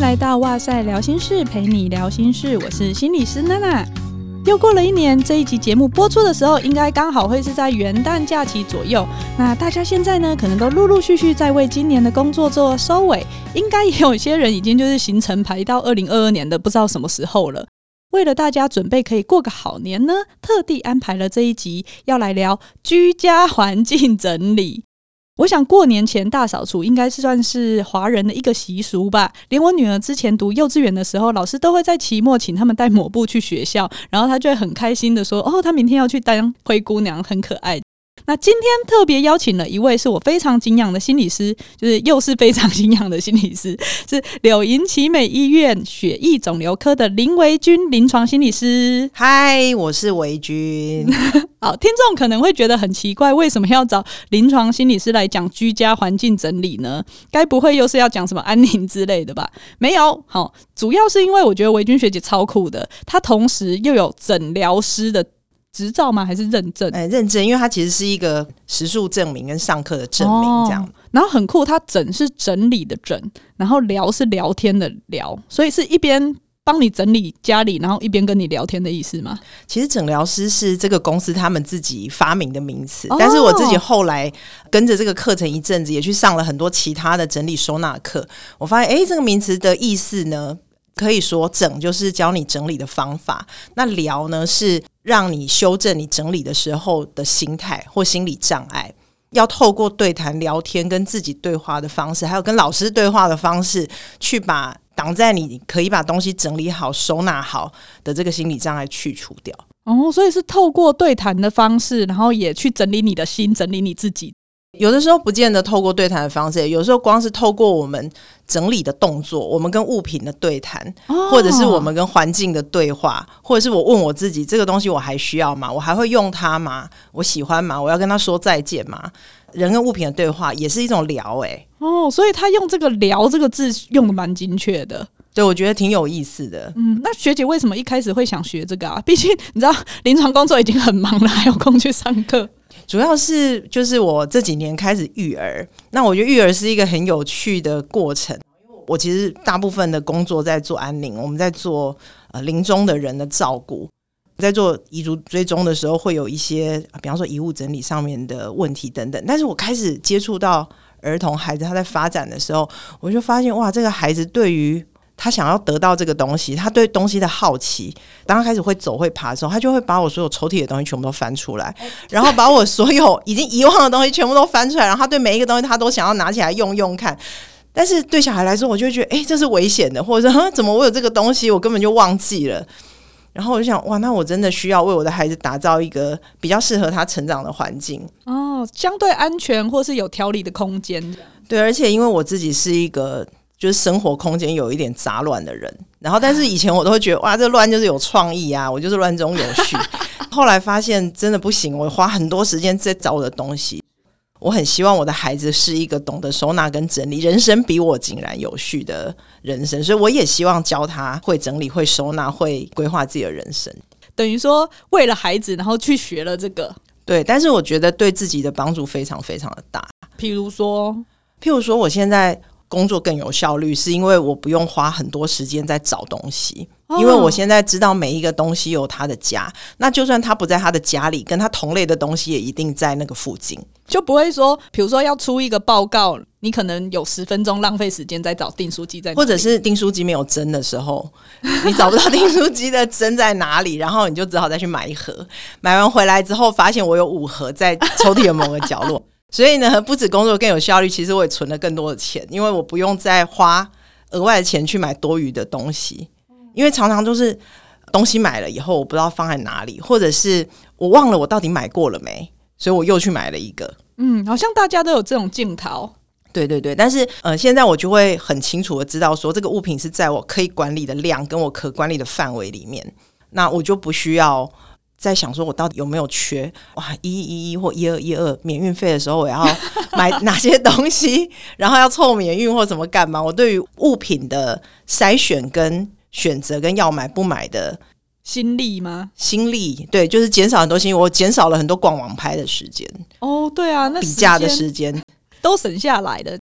来到哇塞聊心室，陪你聊心事，我是心理师娜娜。又过了一年，这一集节目播出的时候，应该刚好会是在元旦假期左右。那大家现在呢，可能都陆陆续续在为今年的工作做收尾，应该也有些人已经就是行程排到二零二二年的不知道什么时候了。为了大家准备可以过个好年呢，特地安排了这一集，要来聊居家环境整理。我想过年前大扫除应该是算是华人的一个习俗吧。连我女儿之前读幼稚园的时候，老师都会在期末请他们带抹布去学校，然后她就会很开心的说：“哦，她明天要去当灰姑娘，很可爱。”那今天特别邀请了一位是我非常敬仰的心理师，就是又是非常敬仰的心理师，是柳营奇美医院血液肿瘤科的林维君临床心理师。嗨，我是维君。好，听众可能会觉得很奇怪，为什么要找临床心理师来讲居家环境整理呢？该不会又是要讲什么安宁之类的吧？没有，好，主要是因为我觉得维君学姐超酷的，她同时又有诊疗师的。执照吗？还是认证？哎，认证，因为它其实是一个时数证明跟上课的证明，这样、哦。然后很酷，它整是整理的整，然后聊是聊天的聊，所以是一边帮你整理家里，然后一边跟你聊天的意思吗？其实诊疗师是这个公司他们自己发明的名词，哦、但是我自己后来跟着这个课程一阵子，也去上了很多其他的整理收纳课，我发现，哎，这个名词的意思呢，可以说整就是教你整理的方法，那聊呢是。让你修正你整理的时候的心态或心理障碍，要透过对谈、聊天、跟自己对话的方式，还有跟老师对话的方式，去把挡在你可以把东西整理好、收纳好的这个心理障碍去除掉。哦，所以是透过对谈的方式，然后也去整理你的心，整理你自己。有的时候不见得透过对谈的方式，有时候光是透过我们整理的动作，我们跟物品的对谈，哦、或者是我们跟环境的对话，或者是我问我自己，这个东西我还需要吗？我还会用它吗？我喜欢吗？我要跟他说再见吗？人跟物品的对话也是一种聊，哎，哦，所以他用这个“聊”这个字用的蛮精确的，对，我觉得挺有意思的。嗯，那学姐为什么一开始会想学这个啊？毕竟你知道，临床工作已经很忙了，还有空去上课。主要是就是我这几年开始育儿，那我觉得育儿是一个很有趣的过程。我其实大部分的工作在做安宁，我们在做呃临终的人的照顾，在做遗嘱追踪的时候，会有一些比方说遗物整理上面的问题等等。但是我开始接触到儿童孩子他在发展的时候，我就发现哇，这个孩子对于他想要得到这个东西，他对东西的好奇，当他开始会走会爬的时候，他就会把我所有抽屉的东西全部都翻出来，然后把我所有已经遗忘的东西全部都翻出来，然后他对每一个东西他都想要拿起来用用看。但是对小孩来说，我就会觉得，哎，这是危险的，或者说，怎么我有这个东西，我根本就忘记了。然后我就想，哇，那我真的需要为我的孩子打造一个比较适合他成长的环境哦，相对安全或是有条理的空间。对，而且因为我自己是一个。就是生活空间有一点杂乱的人，然后但是以前我都会觉得哇，这乱就是有创意啊，我就是乱中有序。后来发现真的不行，我花很多时间在找我的东西。我很希望我的孩子是一个懂得收纳跟整理，人生比我井然有序的人生，所以我也希望教他会整理、会收纳、会规划自己的人生。等于说，为了孩子，然后去学了这个。对，但是我觉得对自己的帮助非常非常的大。譬如说，譬如说，我现在。工作更有效率，是因为我不用花很多时间在找东西，因为我现在知道每一个东西有它的家。那就算它不在它的家里，跟它同类的东西也一定在那个附近，就不会说，比如说要出一个报告，你可能有十分钟浪费时间在找订书机在，或者是订书机没有针的时候，你找不到订书机的针在哪里，然后你就只好再去买一盒。买完回来之后，发现我有五盒在抽屉的某个角落。所以呢，不止工作更有效率，其实我也存了更多的钱，因为我不用再花额外的钱去买多余的东西。因为常常都是东西买了以后，我不知道放在哪里，或者是我忘了我到底买过了没，所以我又去买了一个。嗯，好像大家都有这种镜头。对对对，但是呃，现在我就会很清楚的知道说，这个物品是在我可以管理的量跟我可管理的范围里面，那我就不需要。在想说，我到底有没有缺？哇，一一一或一二一二免运费的时候，我要 买哪些东西？然后要凑免运或怎么干嘛？我对于物品的筛选跟选择跟要买不买的心力吗？心力对，就是减少很多心力。我减少了很多逛网拍的时间。哦，对啊，那比价的时间都省下来的。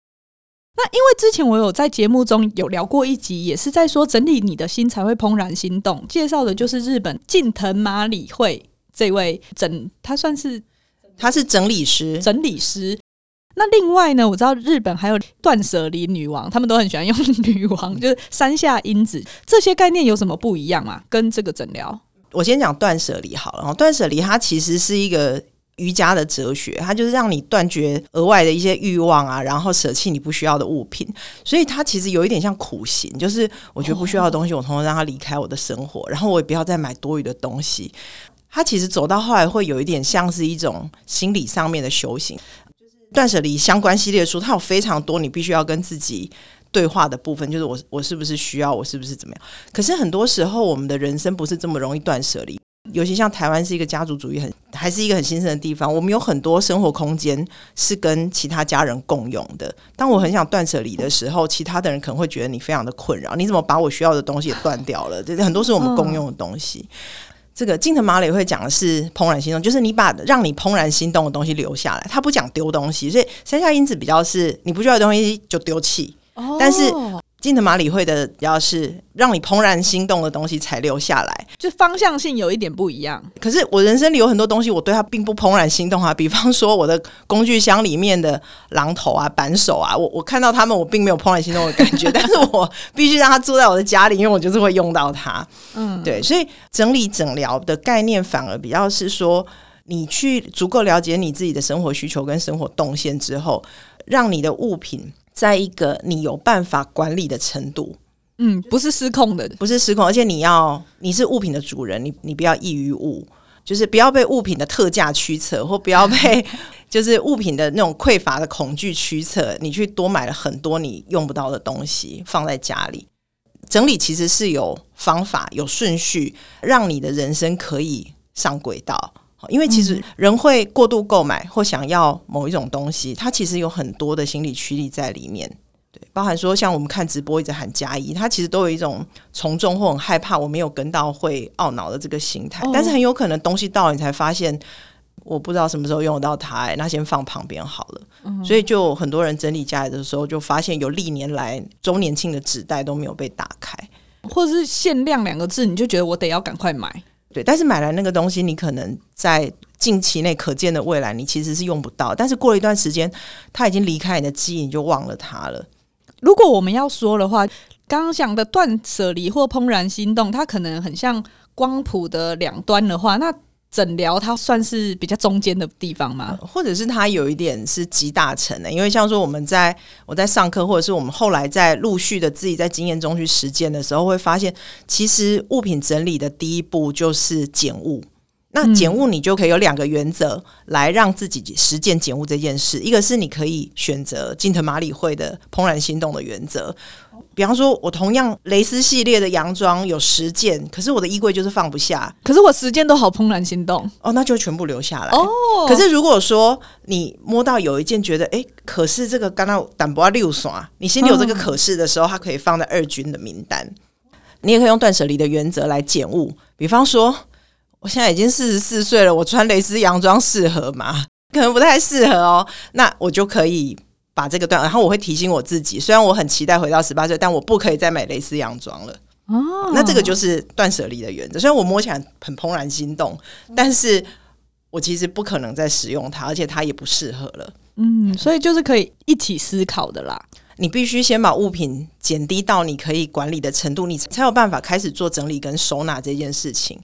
那因为之前我有在节目中有聊过一集，也是在说整理你的心才会怦然心动，介绍的就是日本近藤麻里惠这位整，他算是他是整理师，整理师。那另外呢，我知道日本还有断舍离女王，他们都很喜欢用女王，就是山下英子，这些概念有什么不一样吗？跟这个诊疗，我先讲断舍离好了。断舍离它其实是一个瑜伽的哲学，它就是让你断绝额外的一些欲望啊，然后舍弃你不需要的物品。所以它其实有一点像苦行，就是我觉得不需要的东西，我通通让它离开我的生活，然后我也不要再买多余的东西。它其实走到后来会有一点像是一种心理上面的修行。断舍离相关系列书，它有非常多你必须要跟自己对话的部分，就是我我是不是需要，我是不是怎么样？可是很多时候，我们的人生不是这么容易断舍离。尤其像台湾是一个家族主义很还是一个很兴盛的地方，我们有很多生活空间是跟其他家人共用的。当我很想断舍离的时候，其他的人可能会觉得你非常的困扰，你怎么把我需要的东西也断掉了？这很多是我们共用的东西。这个近藤麻里会讲的是怦然心动，就是你把让你怦然心动的东西留下来，他不讲丢东西，所以山下英子比较是你不需要的东西就丢弃，哦、但是。近藤马里会的要是让你怦然心动的东西才留下来，就方向性有一点不一样。可是我人生里有很多东西，我对它并不怦然心动啊。比方说我的工具箱里面的榔头啊、扳手啊，我我看到他们，我并没有怦然心动的感觉。但是我必须让它住在我的家里，因为我就是会用到它。嗯，对，所以整理整疗的概念反而比较是说，你去足够了解你自己的生活需求跟生活动线之后，让你的物品。在一个你有办法管理的程度，嗯，不是失控的，不是失控，而且你要你是物品的主人，你你不要异于物，就是不要被物品的特价驱策，或不要被 就是物品的那种匮乏的恐惧驱策，你去多买了很多你用不到的东西放在家里。整理其实是有方法、有顺序，让你的人生可以上轨道。因为其实人会过度购买或想要某一种东西，它其实有很多的心理驱力在里面。对，包含说像我们看直播一直喊加一，它其实都有一种从众或很害怕我没有跟到会懊恼的这个心态。但是很有可能东西到了你才发现，我不知道什么时候用得到它，欸，那先放旁边好了。所以就很多人整理家里的时候，就发现有历年来周年庆的纸袋都没有被打开，或者是限量两个字，你就觉得我得要赶快买。对，但是买来那个东西，你可能在近期内可见的未来，你其实是用不到。但是过了一段时间，它已经离开你的记忆，你就忘了它了。如果我们要说的话，刚刚讲的断舍离或怦然心动，它可能很像光谱的两端的话，那。诊疗它算是比较中间的地方吗？或者是它有一点是集大成的？因为像说我们在我在上课，或者是我们后来在陆续的自己在经验中去实践的时候，会发现其实物品整理的第一步就是减物。那减物你就可以有两个原则来让自己实践减物这件事，一个是你可以选择近藤马里惠的怦然心动的原则。比方说，我同样蕾丝系列的洋装有十件，可是我的衣柜就是放不下。可是我十件都好怦然心动哦，那就全部留下来哦。可是如果说你摸到有一件觉得，哎，可是这个刚刚胆不六耍，你心里有这个可是的时候，它可以放在二军的名单。你也可以用断舍离的原则来减物。比方说，我现在已经四十四岁了，我穿蕾丝洋装适合吗？可能不太适合哦。那我就可以。把这个断，然后我会提醒我自己，虽然我很期待回到十八岁，但我不可以再买蕾丝洋装了。哦，那这个就是断舍离的原则。虽然我摸起来很怦然心动，但是我其实不可能再使用它，而且它也不适合了。嗯，所以就是可以一起思考的啦。你必须先把物品减低到你可以管理的程度，你才有办法开始做整理跟收纳这件事情。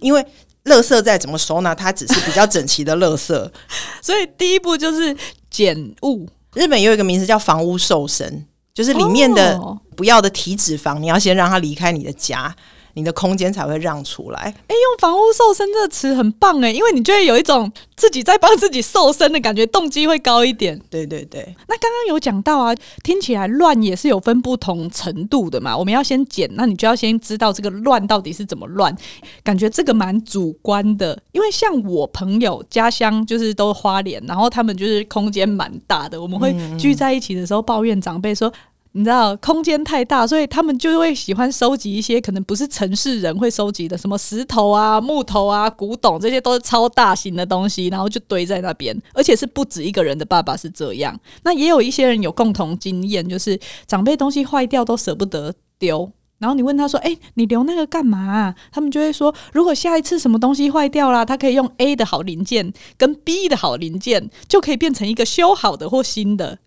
因为垃圾再怎么收纳，它只是比较整齐的垃圾。所以第一步就是减物。日本有一个名字叫房屋瘦身，就是里面的不要的体脂肪，你要先让它离开你的家。你的空间才会让出来。哎、欸，用“房屋瘦身”这个词很棒哎，因为你就会有一种自己在帮自己瘦身的感觉，动机会高一点。对对对。那刚刚有讲到啊，听起来乱也是有分不同程度的嘛。我们要先减，那你就要先知道这个乱到底是怎么乱。感觉这个蛮主观的，因为像我朋友家乡就是都花莲，然后他们就是空间蛮大的，我们会聚在一起的时候抱怨长辈说。你知道空间太大，所以他们就会喜欢收集一些可能不是城市人会收集的，什么石头啊、木头啊、古董，这些都是超大型的东西，然后就堆在那边，而且是不止一个人的爸爸是这样。那也有一些人有共同经验，就是长辈东西坏掉都舍不得丢，然后你问他说：“欸，你留那个干嘛？”他们就会说：“如果下一次什么东西坏掉了，他可以用 A 的好零件跟 B 的好零件，就可以变成一个修好的或新的。”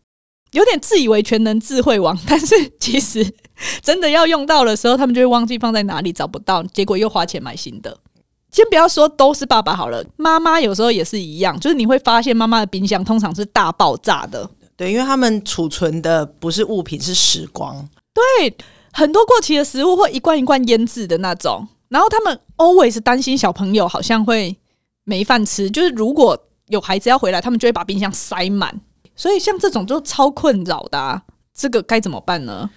有点自以为全能智慧王，但是其实真的要用到的时候，他们就会忘记放在哪里，找不到，结果又花钱买新的。先不要说都是爸爸好了，妈妈有时候也是一样，就是你会发现妈妈的冰箱通常是大爆炸的，对，因为他们储存的不是物品，是时光。对，很多过期的食物或一罐一罐腌制的那种，然后他们 always 担心小朋友好像会没饭吃，就是如果有孩子要回来，他们就会把冰箱塞满。所以像这种就超困扰的，啊，这个该怎么办呢？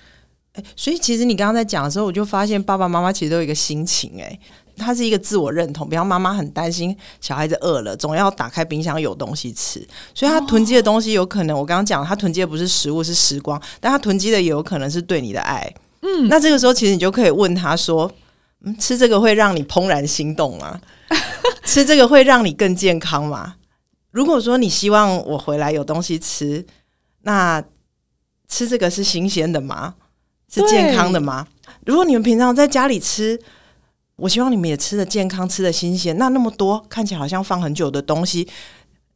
欸，所以其实你刚刚在讲的时候，我就发现爸爸妈妈其实都有一个心情，欸，诶，他是一个自我认同。比方妈妈很担心小孩子饿了，总要打开冰箱有东西吃，所以他囤积的东西有可能，我刚刚讲他囤积的不是食物，是时光，但他囤积的也有可能是对你的爱。嗯，那这个时候其实你就可以问他说：“嗯，吃这个会让你怦然心动吗？吃这个会让你更健康吗？”如果说你希望我回来有东西吃，那吃这个是新鲜的吗？是健康的吗？如果你们平常在家里吃，我希望你们也吃的健康，吃的新鲜。那那么多看起来好像放很久的东西，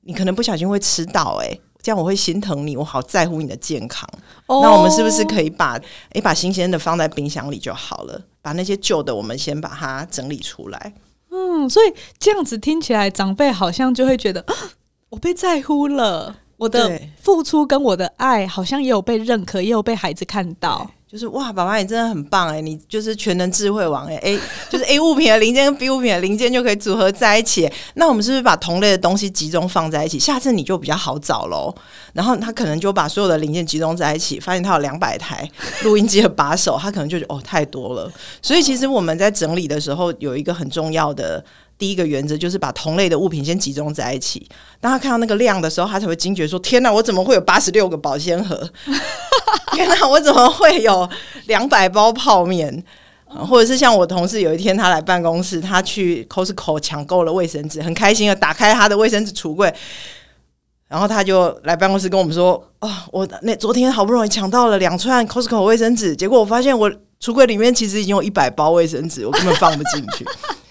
你可能不小心会吃到，欸，诶，这样我会心疼你，我好在乎你的健康。Oh. 那我们是不是可以把诶把新鲜的放在冰箱里就好了？把那些旧的，我们先把它整理出来。嗯，所以这样子听起来，长辈好像就会觉得。我被在乎了，我的付出跟我的爱好像也有被认可，也有被孩子看到。就是哇，爸爸你真的很棒哎，你就是全能智慧王哎，A 就是 A 物品的零件跟 B 物品的零件就可以组合在一起。那我们是不是把同类的东西集中放在一起？下次你就比较好找喽。然后他可能就把所有的零件集中在一起，发现他有两百台 录音机的把手，他可能就觉得哦太多了。所以其实我们在整理的时候有一个很重要的。第一个原则就是把同类的物品先集中在一起。当他看到那个量的时候，他才会惊觉说：“天哪，我怎么会有八十六个保鲜盒？天哪，我怎么会有两百包泡面？或者是像我同事有一天他来办公室，他去 Costco 抢购了卫生纸，很开心的打开他的卫生纸橱柜，然后他就来办公室跟我们说：‘哦，我那昨天好不容易抢到了两串 Costco 卫生纸，结果我发现我橱柜里面其实已经有一百包卫生纸，我根本放不进去。’”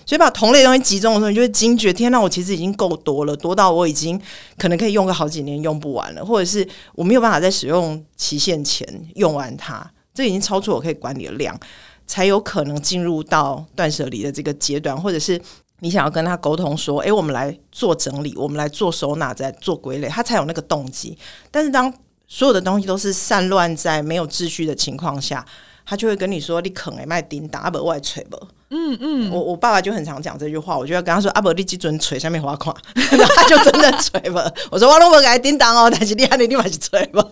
所以把同类东西集中的时候，你就会惊觉，天哪，我其实已经够多了，多到我已经可能可以用个好几年用不完了，或者是我没有办法在使用期限前用完它，这已经超出我可以管理的量，才有可能进入到断舍离的这个阶段，或者是你想要跟他沟通说，诶，我们来做整理，我们来做收纳，再做归类，他才有那个动机。但是当所有的东西都是散乱在没有秩序的情况下，他就会跟你说：“你啃诶，卖叮当，阿伯外锤不？”嗯嗯，我我爸爸就很常讲这句话，我就要跟他说：“阿伯，你几准锤下面划垮。”然后他就真的锤了。我说：“我都不给叮当哦，但是你还得立马去锤吧。”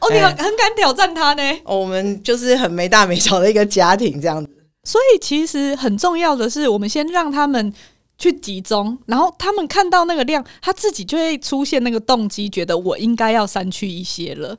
哦，你很很敢挑战他呢。我们就是很没大没小的一个家庭这样子。所以其实很重要的是，我们先让他们去集中，然后他们看到那个量，他自己就会出现那个动机，觉得我应该要删去一些了。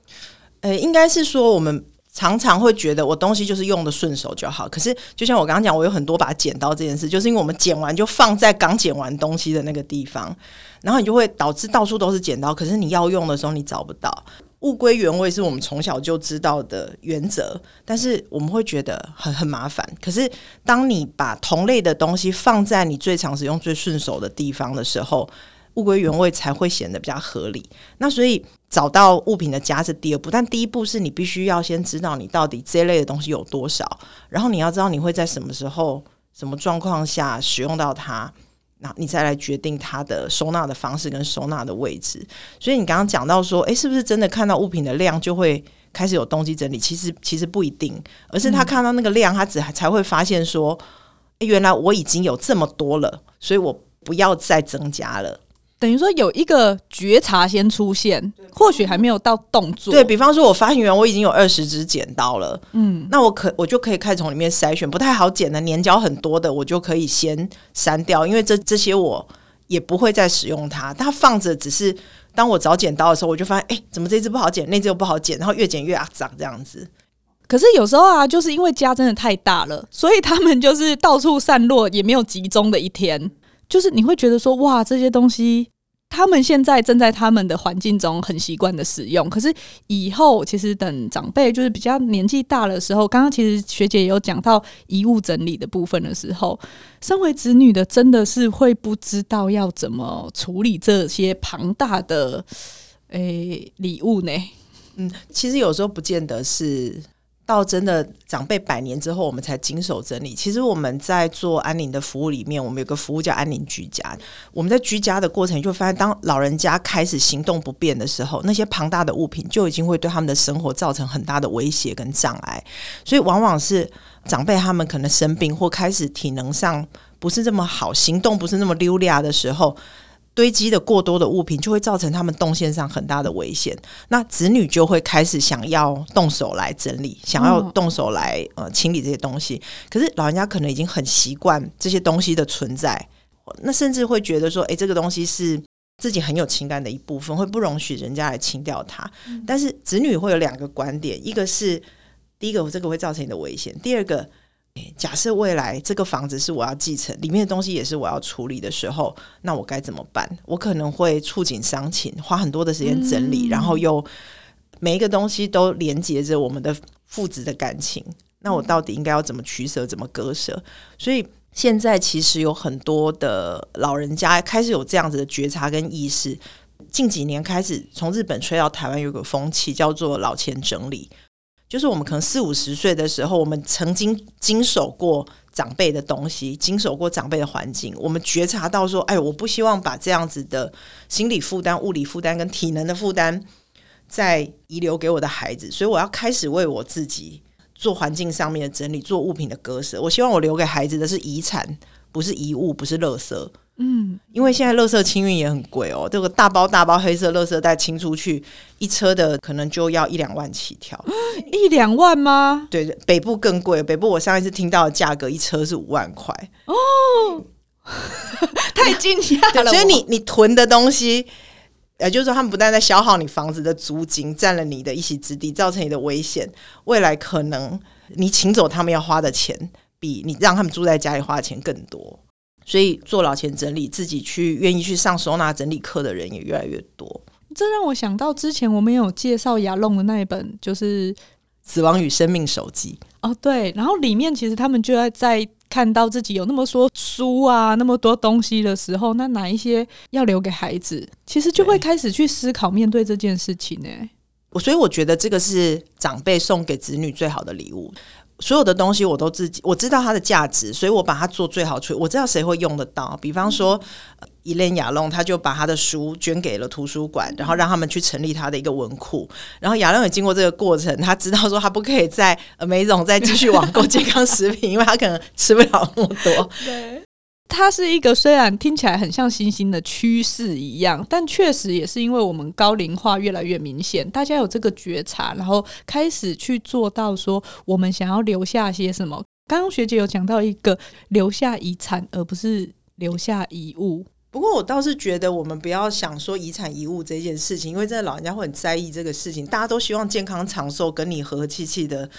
呃，应该是说我们。常常会觉得我东西就是用的顺手就好，可是就像我刚刚讲，我有很多把剪刀这件事，就是因为我们剪完就放在刚剪完东西的那个地方，然后你就会导致到处都是剪刀，可是你要用的时候你找不到。物归原位是我们从小就知道的原则，但是我们会觉得很很麻烦。可是当你把同类的东西放在你最常使用、最顺手的地方的时候，物归原位才会显得比较合理。那所以找到物品的家是第二步，但第一步是你必须要先知道你到底这类的东西有多少，然后你要知道你会在什么时候、什么状况下使用到它，那你再来决定它的收纳的方式跟收纳的位置。所以你刚刚讲到说，诶，是不是真的看到物品的量就会开始有动机整理？其实其实不一定，而是他看到那个量，他只才会发现说，诶，原来我已经有这么多了，所以我不要再增加了。等于说有一个觉察先出现，或许还没有到动作。对，比方说，我发现原来我已经有二十支剪刀了，嗯，那我可我就可以开始从里面筛选不太好剪的、粘胶很多的，我就可以先删掉，因为这这些我也不会再使用它。它放着，只是当我找剪刀的时候，我就发现，哎，怎么这只不好剪，那只又不好剪，然后越剪越肮脏这样子。可是有时候啊，就是因为家真的太大了，所以他们就是到处散落，也没有集中的一天。就是你会觉得说，哇，这些东西他们现在正在他们的环境中很习惯的使用。可是以后其实等长辈就是比较年纪大的时候，刚刚其实学姐也有讲到遗物整理的部分的时候，身为子女的真的是会不知道要怎么处理这些庞大的诶礼物呢？嗯，其实有时候不见得是。到真的长辈百年之后，我们才经手整理。其实我们在做安宁的服务里面，我们有个服务叫安宁居家。我们在居家的过程，就发现当老人家开始行动不便的时候，那些庞大的物品就已经会对他们的生活造成很大的威胁跟障碍。所以，往往是长辈他们可能生病或开始体能上不是这么好，行动不是那么溜利的时候。堆积的过多的物品就会造成他们动线上很大的危险，那子女就会开始想要动手来整理，想要动手来呃清理这些东西。可是老人家可能已经很习惯这些东西的存在，那甚至会觉得说，诶，这个东西是自己很有情感的一部分，会不容许人家来清掉它。但是子女会有两个观点，一个是第一个，这个会造成你的危险；第二个。假设未来这个房子是我要继承，里面的东西也是我要处理的时候，那我该怎么办？我可能会触景伤情，花很多的时间整理，嗯、然后又每一个东西都连接着我们的父子的感情。那我到底应该要怎么取舍，怎么割舍？所以现在其实有很多的老人家开始有这样子的觉察跟意识。近几年开始从日本吹到台湾，有个风气叫做老钱整理。就是我们可能四五十岁的时候，我们曾经经手过长辈的东西，经手过长辈的环境，我们觉察到说，哎，我不希望把这样子的心理负担、物理负担跟体能的负担再遗留给我的孩子，所以我要开始为我自己做环境上面的整理，做物品的割舍。我希望我留给孩子的是遗产，不是遗物，不是垃圾。嗯，因为现在垃圾清运也很贵哦，这个大包大包黑色垃圾袋清出去，一车的可能就要一两万起跳，一两万吗？对，北部更贵，北部我上一次听到的价格一车是五万块哦，太惊讶了。所以你你囤的东西，也就是说他们不但在消耗你房子的租金，占了你的一席之地，造成你的危险，未来可能你请走他们要花的钱，比你让他们住在家里花的钱更多。所以做老钱整理，自己去愿意去上收纳整理课的人也越来越多。这让我想到之前我们有介绍雅龙的那一本，就是《死亡与生命手记》哦，对。然后里面其实他们就在在看到自己有那么多书啊，那么多东西的时候，那哪一些要留给孩子？其实就会开始去思考面对这件事情呢。我所以我觉得这个是长辈送给子女最好的礼物。所有的东西我都自己我知道它的价值，所以我把它做最好处理。我知道谁会用得到，比方说伊莲亚龙，他就把他的书捐给了图书馆，然后让他们去成立他的一个文库。然后亚龙也经过这个过程，他知道说他不可以在梅总再继续网购健康食品，因为他可能吃不了那么多。对。它是一个虽然听起来很像新兴的趋势一样，但确实也是因为我们高龄化越来越明显，大家有这个觉察，然后开始去做到说我们想要留下些什么。刚刚学姐有讲到一个留下遗产，而不是留下遗物。不过我倒是觉得我们不要想说遗产遗物这件事情，因为真的老人家会很在意这个事情，大家都希望健康长寿，跟你和和气气的。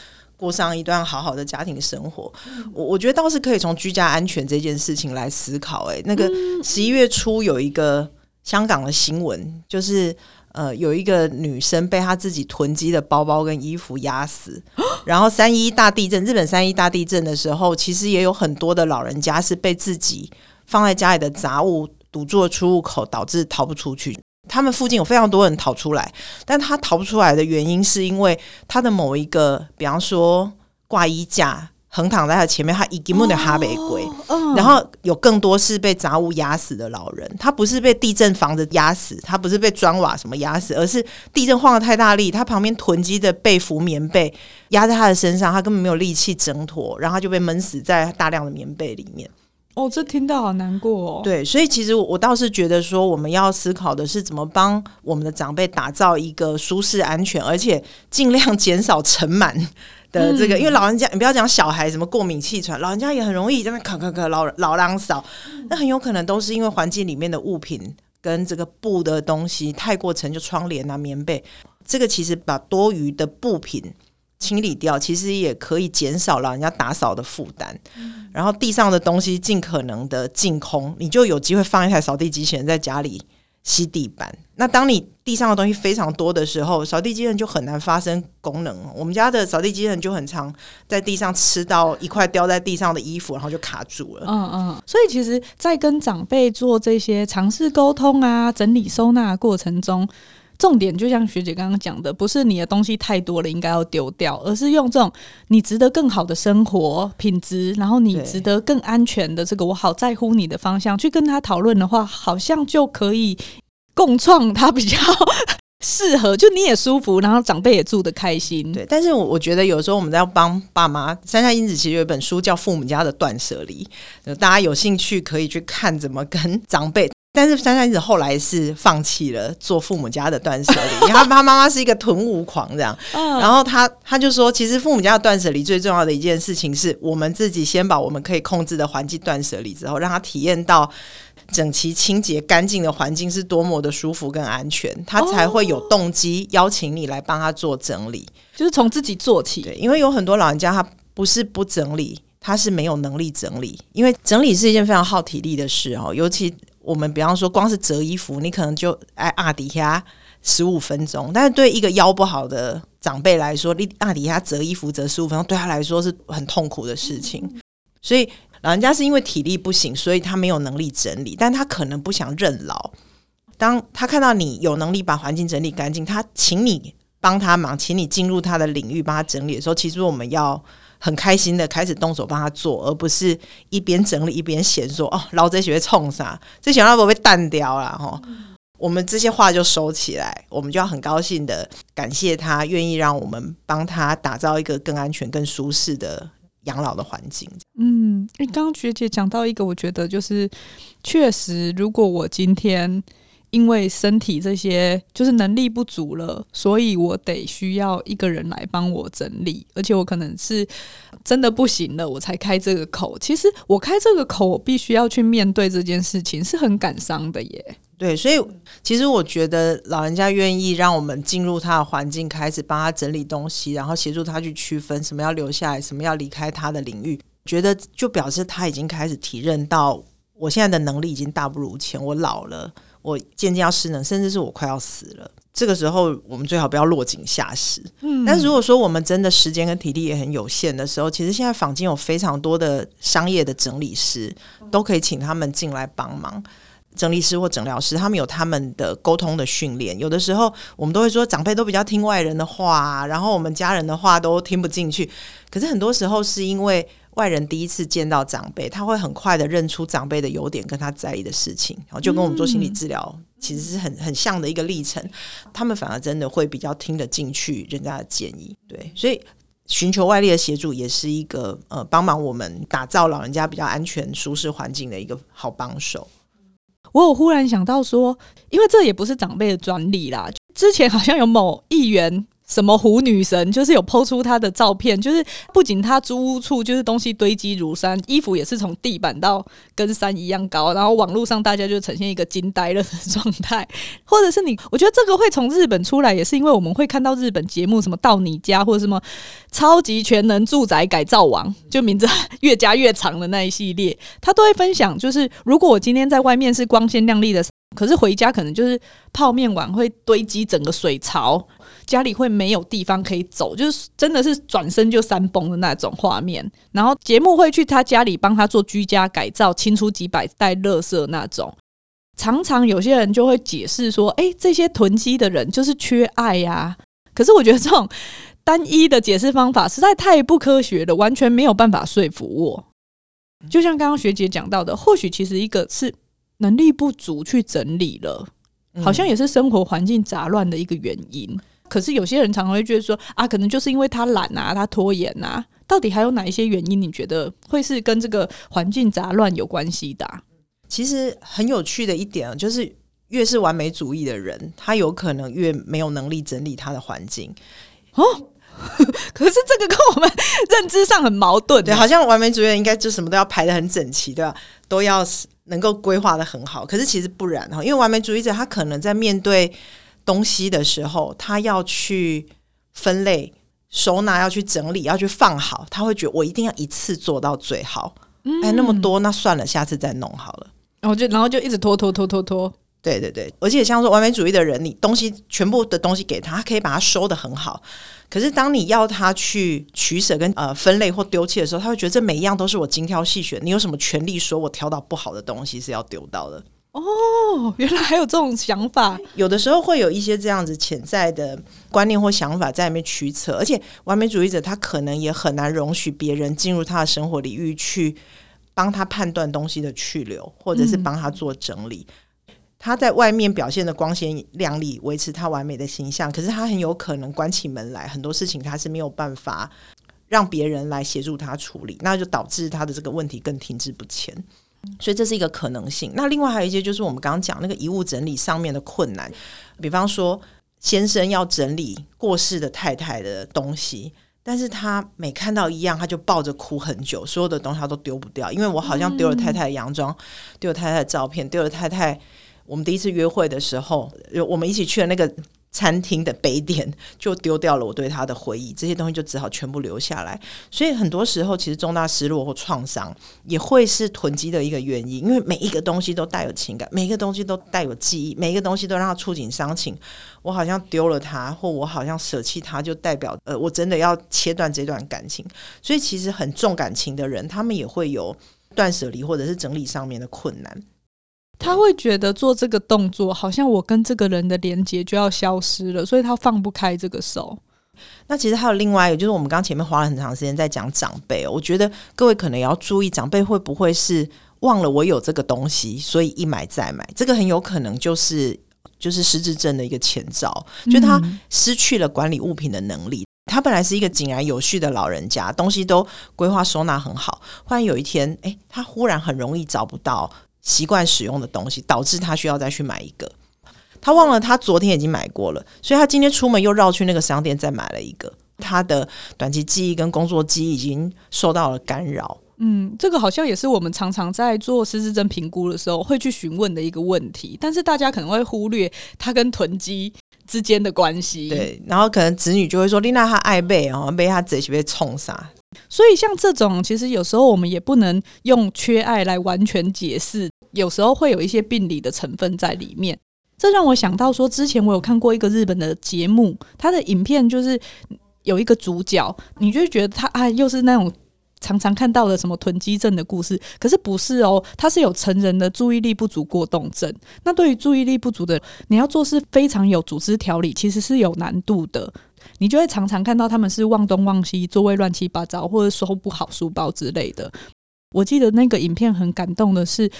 过上一段好好的家庭生活，我我觉得倒是可以从居家安全这件事情来思考。哎，那个十一月初有一个香港的新闻，就是呃有一个女生被她自己囤积的包包跟衣服压死，然后三一大地震，日本三一大地震的时候，其实也有很多的老人家是被自己放在家里的杂物堵住了出入口，导致逃不出去。他们附近有非常多人逃出来，但他逃不出来的原因是因为他的某一个，比方说挂衣架横躺在他前面，他一根本就哈北鬼。然后有更多是被杂物压死的老人，他不是被地震房子压死，他不是被砖瓦什么压死，而是地震晃得太大力，他旁边囤积的被服棉被压在他的身上，他根本没有力气挣脱，然后他就被闷死在大量的棉被里面。哦，这听到好难过哦。对，所以其实我倒是觉得说，我们要思考的是怎么帮我们的长辈打造一个舒适、安全，而且尽量减少尘螨的这个，嗯、因为老人家，你不要讲小孩什么过敏气喘，老人家也很容易在那咳咳咳，老老狼扫，那很有可能都是因为环境里面的物品跟这个布的东西太过沉，就窗帘啊、棉被，这个其实把多余的布品清理掉，其实也可以减少老人家打扫的负担。嗯、然后地上的东西尽可能的净空，你就有机会放一台扫地机器人在家里。吸地板，那当你地上的东西非常多的时候，扫地机器人就很难发生功能。我们家的扫地机器人就很常在地上吃到一块掉在地上的衣服，然后就卡住了。嗯嗯，所以其实，在跟长辈做这些尝试沟通啊、整理收纳的过程中。重点就像学姐刚刚讲的，不是你的东西太多了应该要丢掉，而是用这种你值得更好的生活品质，然后你值得更安全的这个我好在乎你的方向去跟他讨论的话，好像就可以共创他比较适合，就你也舒服，然后长辈也住得开心。对，但是我我觉得有时候我们在要帮爸妈，山下英子其实有一本书叫《父母家的断舍离》，大家有兴趣可以去看怎么跟长辈。但是珊珊子后来是放弃了做父母家的断舍离，因为他他妈妈是一个囤物狂这样，然后他他就说，其实父母家的断舍离最重要的一件事情是我们自己先把我们可以控制的环境断舍离之后，让他体验到整齐、清洁、干净的环境是多么的舒服跟安全，他才会有动机邀请你来帮他做整理，就是从自己做起。对，因为有很多老人家他不是不整理，他是没有能力整理，因为整理是一件非常耗体力的事哦，尤其。我们比方说，光是折衣服，你可能就哎啊底下十五分钟。但是对一个腰不好的长辈来说，你啊底下折衣服折十五分钟，对他来说是很痛苦的事情。所以老人家是因为体力不行，所以他没有能力整理，但他可能不想认老。当他看到你有能力把环境整理干净，他请你帮他忙，请你进入他的领域帮他整理的时候，其实我们要。很开心的开始动手帮他做，而不是一边整理一边嫌说哦，老子学冲啥？这想要不被淡掉了哈。我们这些话就收起来，我们就要很高兴的感谢他，愿意让我们帮他打造一个更安全、更舒适的养老的环境。嗯，刚刚学姐讲到一个，我觉得就是确实，如果我今天。因为身体这些就是能力不足了，所以我得需要一个人来帮我整理，而且我可能是真的不行了，我才开这个口。其实我开这个口，我必须要去面对这件事情，是很感伤的耶。对，所以其实我觉得老人家愿意让我们进入他的环境，开始帮他整理东西，然后协助他去区分什么要留下来，什么要离开他的领域，觉得就表示他已经开始体认到，我现在的能力已经大不如前，我老了。我渐渐要失能，甚至是我快要死了。这个时候，我们最好不要落井下石。嗯，但是如果说我们真的时间跟体力也很有限的时候，其实现在坊间有非常多的商业的整理师，都可以请他们进来帮忙。整理师或诊疗师，他们有他们的沟通的训练。有的时候，我们都会说长辈都比较听外人的话，然后我们家人的话都听不进去。可是很多时候是因为。外人第一次见到长辈，他会很快的认出长辈的优点跟他在意的事情，然后就跟我们做心理治疗其实是很很像的一个历程。他们反而真的会比较听得进去人家的建议，对，所以寻求外力的协助也是一个呃帮忙我们打造老人家比较安全舒适环境的一个好帮手。我有忽然想到说，因为这也不是长辈的专利啦，之前好像有某议员。什么狐女神，就是有 po 出她的照片，就是不仅她租屋处就是东西堆积如山，衣服也是从地板到跟山一样高，然后网络上大家就呈现一个惊呆了的状态，或者是你，我觉得这个会从日本出来，也是因为我们会看到日本节目，什么到你家或者什么超级全能住宅改造王，就名字越加越长的那一系列，他都会分享，就是如果我今天在外面是光鲜亮丽的，可是回家可能就是泡面碗会堆积整个水槽。家里会没有地方可以走，就是真的是转身就山崩的那种画面。然后节目会去他家里帮他做居家改造，清出几百袋垃圾那种。常常有些人就会解释说：“哎，这些囤积的人就是缺爱呀。”可是我觉得这种单一的解释方法实在太不科学了，完全没有办法说服我。就像刚刚学姐讲到的，或许其实一个是能力不足去整理了，好像也是生活环境杂乱的一个原因。可是有些人常常会觉得说啊，可能就是因为他懒啊，他拖延啊，到底还有哪一些原因？你觉得会是跟这个环境杂乱有关系的啊？其实很有趣的一点就是，越是完美主义的人，他有可能越没有能力整理他的环境。哦，可是这个跟我们认知上很矛盾，对，好像完美主义者应该就什么都要排的很整齐，对吧？都要能够规划的很好。可是其实不然哈，因为完美主义者他可能在面对东西的时候，他要去分类、收纳，要去整理，要去放好，他会觉得我一定要一次做到最好。嗯，哎，那么多，那算了，下次再弄好了。然后就然后就一直拖拖拖拖拖。对对对，而且像说完美主义的人，你东西全部的东西给他，他可以把它收的很好。可是当你要他去取舍跟呃分类或丢弃的时候，他会觉得这每一样都是我精挑细选。你有什么权利说我挑到不好的东西是要丢到的？哦，原来还有这种想法。有的时候会有一些这样子潜在的观念或想法在里面驱策，而且完美主义者他可能也很难容许别人进入他的生活领域去帮他判断东西的去留，或者是帮他做整理。嗯他在外面表现的光鲜亮丽，维持他完美的形象，可是他很有可能关起门来，很多事情他是没有办法让别人来协助他处理，那就导致他的这个问题更停滞不前。所以这是一个可能性。那另外还有一些就是我们刚刚讲那个遗物整理上面的困难，比方说先生要整理过世的太太的东西，但是他每看到一样，他就抱着哭很久，所有的东西他都丢不掉，因为我好像丢了太太的洋装，丢了太太的照片，丢了太太。我们第一次约会的时候，我们一起去的那个餐厅的杯垫 就丢掉了，我对他的回忆，这些东西就只好全部留下来。所以很多时候，其实重大失落或创伤也会是囤积的一个原因，因为每一个东西都带有情感，每一个东西都带有记忆，每一个东西都让他触景伤情。我好像丢了他，或我好像舍弃他，就代表呃，我真的要切断这段感情。所以其实很重感情的人，他们也会有断舍离或者是整理上面的困难。他会觉得做这个动作，好像我跟这个人的连接就要消失了，所以他放不开这个手。那其实还有另外一个，就是我们刚刚前面花了很长时间在讲长辈，我觉得各位可能也要注意，长辈会不会是忘了我有这个东西，所以一买再买，这个很有可能就是就是失智症的一个前兆，就他失去了管理物品的能力。他本来是一个井然有序的老人家，东西都规划收纳很好，忽然有一天，诶，他忽然很容易找不到。习惯使用的东西，导致他需要再去买一个。他忘了他昨天已经买过了，所以他今天出门又绕去那个商店再买了一个。他的短期记忆跟工作记忆已经受到了干扰。嗯，这个好像也是我们常常在做失智症评估的时候会去询问的一个问题，但是大家可能会忽略他跟囤积之间的关系。对，然后可能子女就会说：“丽娜，她爱背哦，被她自己被冲杀。”所以像这种，其实有时候我们也不能用缺爱来完全解释。有时候会有一些病理的成分在里面，这让我想到说，之前我有看过一个日本的节目，它的影片就是有一个主角，你就觉得他啊，又是那种常常看到的什么囤积症的故事，可是不是哦，他是有成人的注意力不足过动症。那对于注意力不足的，你要做事非常有组织条理，其实是有难度的。你就会常常看到他们是忘东忘西，座位乱七八糟，或者收不好书包之类的。我记得那个影片很感动的是。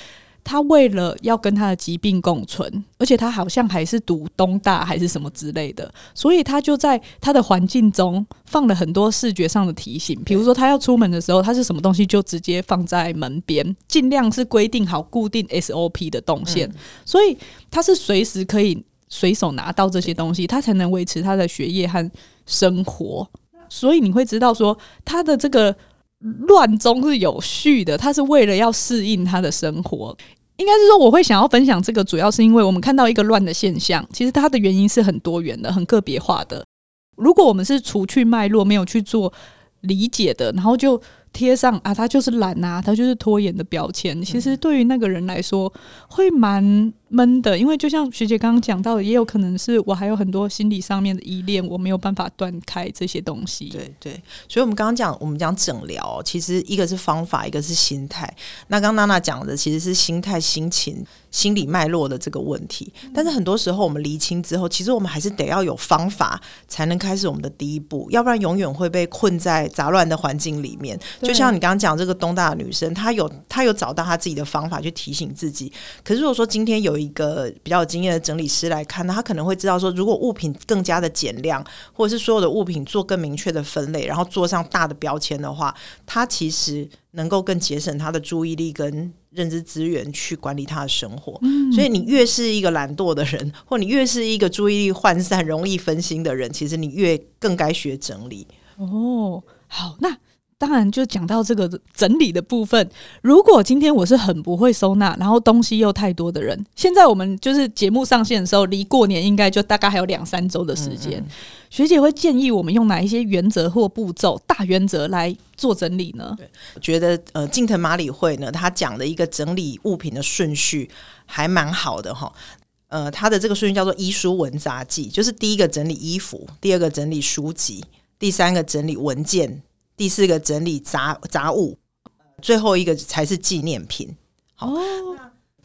他为了要跟他的疾病共存，而且他好像还是读东大还是什么之类的，所以他就在他的环境中放了很多视觉上的提醒，比如说他要出门的时候，他是什么东西就直接放在门边，尽量是规定好固定 SOP 的动线，所以他是随时可以随手拿到这些东西，他才能维持他的学业和生活。所以你会知道说他的这个。乱中是有序的，他是为了要适应他的生活。应该是说，我会想要分享这个，主要是因为我们看到一个乱的现象，其实它的原因是很多元的、很个别化的。如果我们是除去脉络，没有去做理解的，然后就。贴上啊，他就是懒啊，他就是拖延的标签。其实对于那个人来说，会蛮闷的，因为就像学姐刚刚讲到的，也有可能是我还有很多心理上面的依恋，我没有办法断开这些东西。对对，所以我们刚刚讲，我们讲诊疗，其实一个是方法，一个是心态。那刚刚娜娜讲的其实是心态、心情。心理脉络的这个问题，但是很多时候我们厘清之后，其实我们还是得要有方法才能开始我们的第一步，要不然永远会被困在杂乱的环境里面。就像你刚刚讲这个东大的女生，她有她有找到她自己的方法去提醒自己。可是如果说今天有一一个比较有经验的整理师来看，那他可能会知道说，如果物品更加的减量，或者是所有的物品做更明确的分类，然后做上大的标签的话，他其实能够更节省他的注意力跟认知资源去管理他的生活。嗯，所以你越是一个懒惰的人，或你越是一个注意力涣散、容易分心的人，其实你越更该学整理。哦，好，那。当然，就讲到这个整理的部分。如果今天我是很不会收纳，然后东西又太多的人，现在我们就是节目上线的时候，离过年应该就大概还有两三周的时间。嗯嗯。学姐会建议我们用哪一些原则或步骤、大原则来做整理呢？对，我觉得呃，近藤麻里会呢，他讲的一个整理物品的顺序还蛮好的哈。呃，他的这个顺序叫做衣书文杂记，就是第一个整理衣服，第二个整理书籍，第三个整理文件。第四个整理杂杂物，最后一个才是纪念品。好，哦、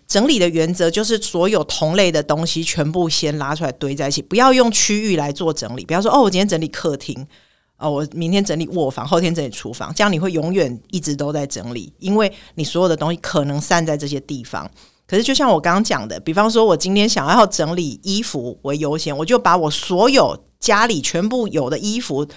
整理的原则就是所有同类的东西全部先拉出来堆在一起，不要用区域来做整理。比方说，哦，我今天整理客厅，哦，我明天整理卧房，后天整理厨房，这样你会永远一直都在整理，因为你所有的东西可能散在这些地方。可是，就像我刚刚讲的，比方说，我今天想要整理衣服为优先，我就把我所有家里全部有的衣服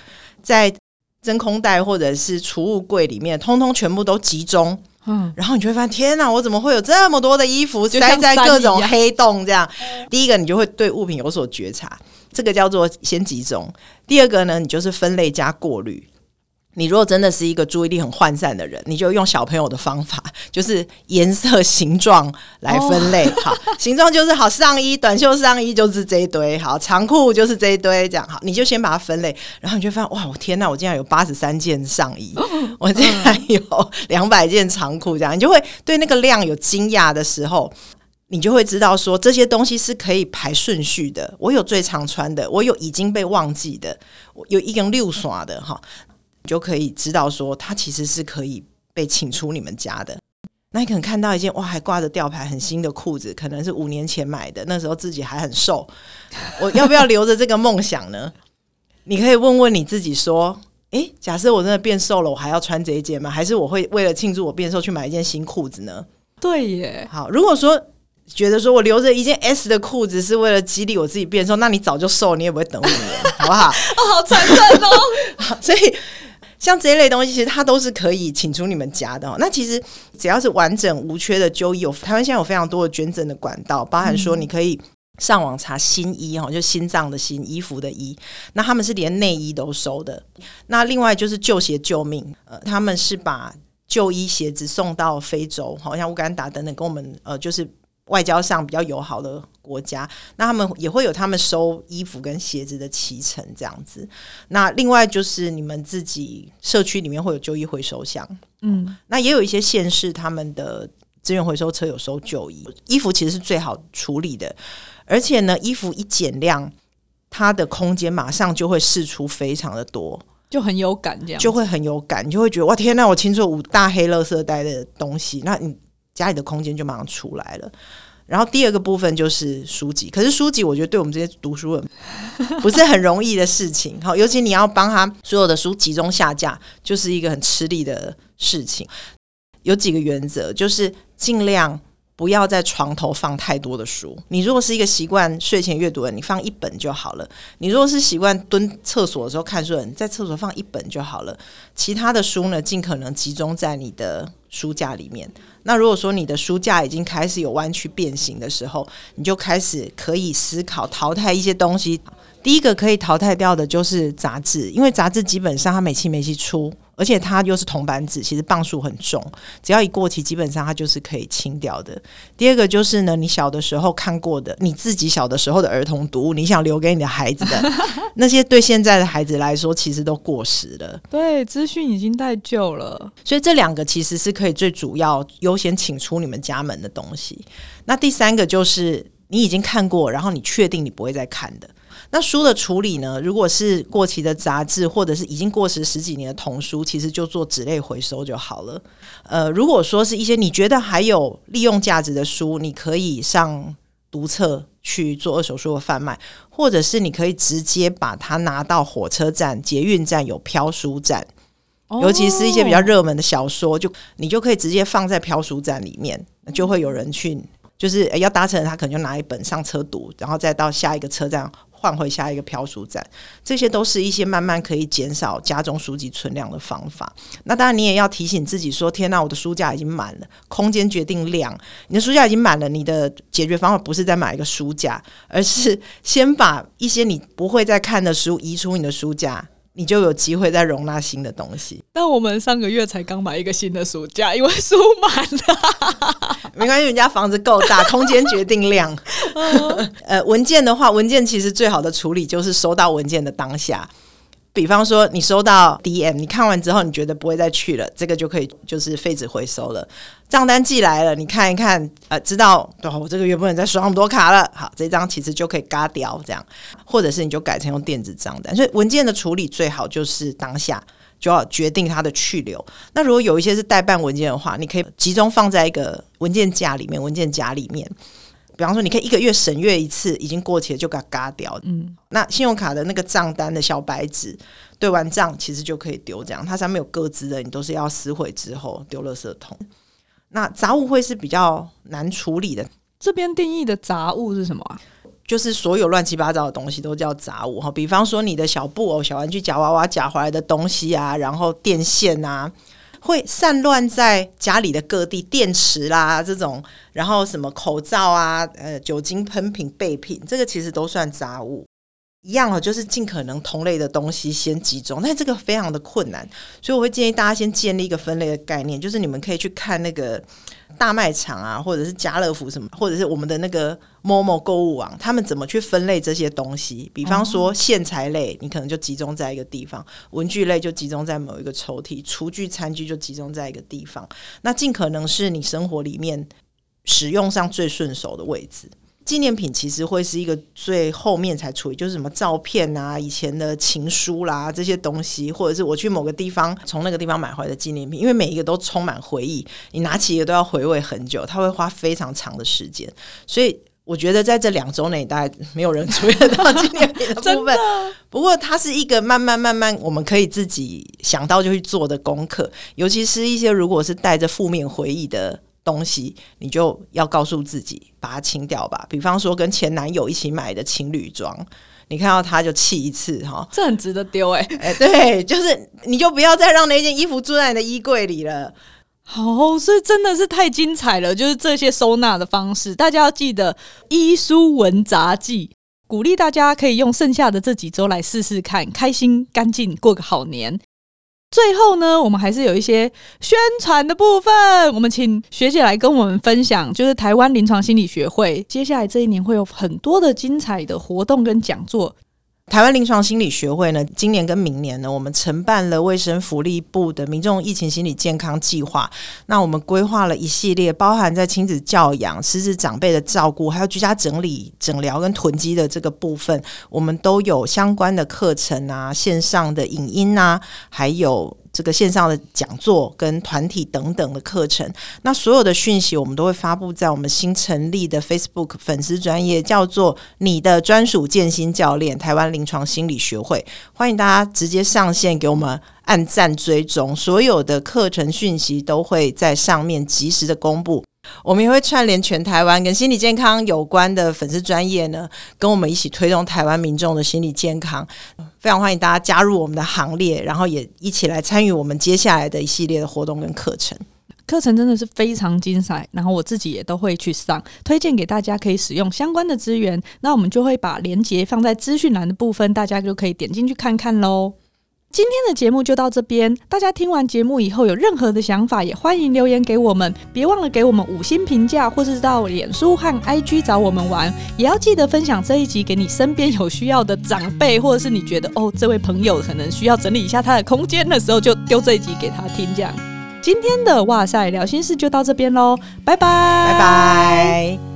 在。真空袋或者是储物柜里面，通通全部都集中，嗯，然后你就会发现，天哪，我怎么会有这么多的衣服塞在各种黑洞？这样，第一个你就会对物品有所觉察，这个叫做先集中；第二个呢，你就是分类加过滤。你如果真的是一个注意力很涣散的人，你就用小朋友的方法，就是颜色、形状来分类。Oh. 好，形状就是好，上衣、短袖上衣就是这一堆，好，长裤就是这一堆，这样好，你就先把它分类，然后你就发现，哇，我天哪，我竟然有八十三件上衣，oh. 我竟然有两百件长裤，这样你就会对那个量有惊讶的时候，你就会知道说这些东西是可以排顺序的。我有最常穿的，我有已经被忘记的，我有一根六刷的，哈。你就可以知道说，他其实是可以被请出你们家的。那你可能看到一件哇，还挂着吊牌很新的裤子，可能是五年前买的，那时候自己还很瘦。我要不要留着这个梦想呢？你可以问问你自己说：诶，假设我真的变瘦了，我还要穿这一件吗？还是我会为了庆祝我变瘦去买一件新裤子呢？对耶。好，如果说觉得说我留着一件 S 的裤子是为了激励我自己变瘦，那你早就瘦，你也不会等五年，好不好？哦，好残忍哦。所以。像这一类东西，其实它都是可以请出你们家的。那其实只要是完整无缺的旧衣，有台湾现在有非常多的捐赠的管道，包含说你可以上网查新衣哈，就心脏的心，衣服的衣。那他们是连内衣都收的。那另外就是旧鞋救命，呃，他们是把旧衣鞋子送到非洲，好像乌干达等等，跟我们呃就是。外交上比较友好的国家，那他们也会有他们收衣服跟鞋子的骑程这样子。那另外就是你们自己社区里面会有旧衣回收箱，嗯，那也有一些县市他们的资源回收车有收旧衣。衣服其实是最好处理的，而且呢，衣服一减量，它的空间马上就会释出非常的多，就很有感，这样就会很有感，你就会觉得哇天呐，我清楚五大黑垃圾袋的东西，那你。家里的空间就马上出来了，然后第二个部分就是书籍。可是书籍，我觉得对我们这些读书人不是很容易的事情。好，尤其你要帮他所有的书集中下架，就是一个很吃力的事情。有几个原则，就是尽量不要在床头放太多的书。你如果是一个习惯睡前阅读的人，你放一本就好了。你如果是习惯蹲厕所的时候看书的，你在厕所放一本就好了。其他的书呢，尽可能集中在你的书架里面。那如果说你的书架已经开始有弯曲变形的时候，你就开始可以思考淘汰一些东西。第一个可以淘汰掉的就是杂志，因为杂志基本上它每期每期出。而且它又是铜板纸，其实磅数很重，只要一过期，基本上它就是可以清掉的。第二个就是呢，你小的时候看过的，你自己小的时候的儿童读物，你想留给你的孩子的 那些，对现在的孩子来说，其实都过时了。对，资讯已经太旧了。所以这两个其实是可以最主要优先请出你们家门的东西。那第三个就是你已经看过，然后你确定你不会再看的。那书的处理呢？如果是过期的杂志，或者是已经过时十几年的童书，其实就做纸类回收就好了。呃，如果说是一些你觉得还有利用价值的书，你可以上读册去做二手书的贩卖，或者是你可以直接把它拿到火车站、捷运站有飘书站，尤其是一些比较热门的小说，就你就可以直接放在飘书站里面，就会有人去。就是要搭乘，他可能就拿一本上车读，然后再到下一个车站换回下一个漂书站，这些都是一些慢慢可以减少家中书籍存量的方法。那当然，你也要提醒自己说：“天哪，我的书架已经满了。”空间决定量，你的书架已经满了，你的解决方法不是再买一个书架，而是先把一些你不会再看的书移出你的书架。你就有机会再容纳新的东西。但我们上个月才刚买一个新的书架，因为书满了。没关系，人家房子够大，空间决定量。呃，文件的话，文件其实最好的处理就是收到文件的当下。比方说，你收到 DM，你看完之后，你觉得不会再去了，这个就可以就是废纸回收了。账单寄来了，你看一看，呃，知道，对，我这个月不能再刷那么多卡了。好，这张其实就可以嘎掉，这样，或者是你就改成用电子账单。所以文件的处理最好就是当下就要决定它的去留。那如果有一些是代办文件的话，你可以集中放在一个文件夹里面，文件夹里面。比方说，你可以一个月审阅一次，已经过期了就给它嘎掉。嗯，那信用卡的那个账单的小白纸，对完账其实就可以丢。这样，它上面有各自的，你都是要撕毁之后丢垃圾桶。那杂物会是比较难处理的。这边定义的杂物是什么啊？就是所有乱七八糟的东西都叫杂物哈。比方说，你的小布偶、小玩具、夹娃娃夹回来的东西啊，然后电线啊。会散乱在家里的各地，电池啦这种，然后什么口罩啊、呃酒精喷瓶备品，这个其实都算杂物。一样哦，就是尽可能同类的东西先集中，但这个非常的困难，所以我会建议大家先建立一个分类的概念，就是你们可以去看那个大卖场啊，或者是家乐福什么，或者是我们的那个某某购物网，他们怎么去分类这些东西？比方说线材类，你可能就集中在一个地方；文具类就集中在某一个抽屉；厨具、餐具就集中在一个地方。那尽可能是你生活里面使用上最顺手的位置。纪念品其实会是一个最后面才处理，就是什么照片啊、以前的情书啦这些东西，或者是我去某个地方从那个地方买回来的纪念品，因为每一个都充满回忆，你拿起一个都要回味很久，它会花非常长的时间。所以我觉得在这两周内，大概没有人注意到纪念品的部分。的 不过它是一个慢慢慢慢我们可以自己想到就去做的功课，尤其是一些如果是带着负面回忆的。东西你就要告诉自己把它清掉吧。比方说跟前男友一起买的情侣装，你看到他就气一次哈，这很值得丢哎哎，对，就是你就不要再让那件衣服住在你的衣柜里了。好，所以真的是太精彩了，就是这些收纳的方式，大家要记得医书文杂记，鼓励大家可以用剩下的这几周来试试看，开心干净过个好年。最后呢，我们还是有一些宣传的部分。我们请学姐来跟我们分享，就是台湾临床心理学会接下来这一年会有很多的精彩的活动跟讲座。台湾临床心理学会呢，今年跟明年呢，我们承办了卫生福利部的民众疫情心理健康计划。那我们规划了一系列，包含在亲子教养、失智长辈的照顾，还有居家整理、诊疗跟囤积的这个部分，我们都有相关的课程啊，线上的影音啊，还有。这个线上的讲座跟团体等等的课程，那所有的讯息我们都会发布在我们新成立的 Facebook 粉丝专业，叫做“你的专属健心教练”台湾临床心理学会，欢迎大家直接上线给我们按赞追踪，所有的课程讯息都会在上面及时的公布。我们也会串联全台湾跟心理健康有关的粉丝专业呢，跟我们一起推动台湾民众的心理健康。非常欢迎大家加入我们的行列，然后也一起来参与我们接下来的一系列的活动跟课程。课程真的是非常精彩，然后我自己也都会去上，推荐给大家可以使用相关的资源。那我们就会把链接放在资讯栏的部分，大家就可以点进去看看喽。今天的节目就到这边，大家听完节目以后有任何的想法，也欢迎留言给我们。别忘了给我们五星评价，或是到脸书和 IG 找我们玩。也要记得分享这一集给你身边有需要的长辈，或者是你觉得哦，这位朋友可能需要整理一下他的空间的时候，就丢这一集给他听。这样，今天的哇塞聊心事就到这边喽，拜拜，拜拜。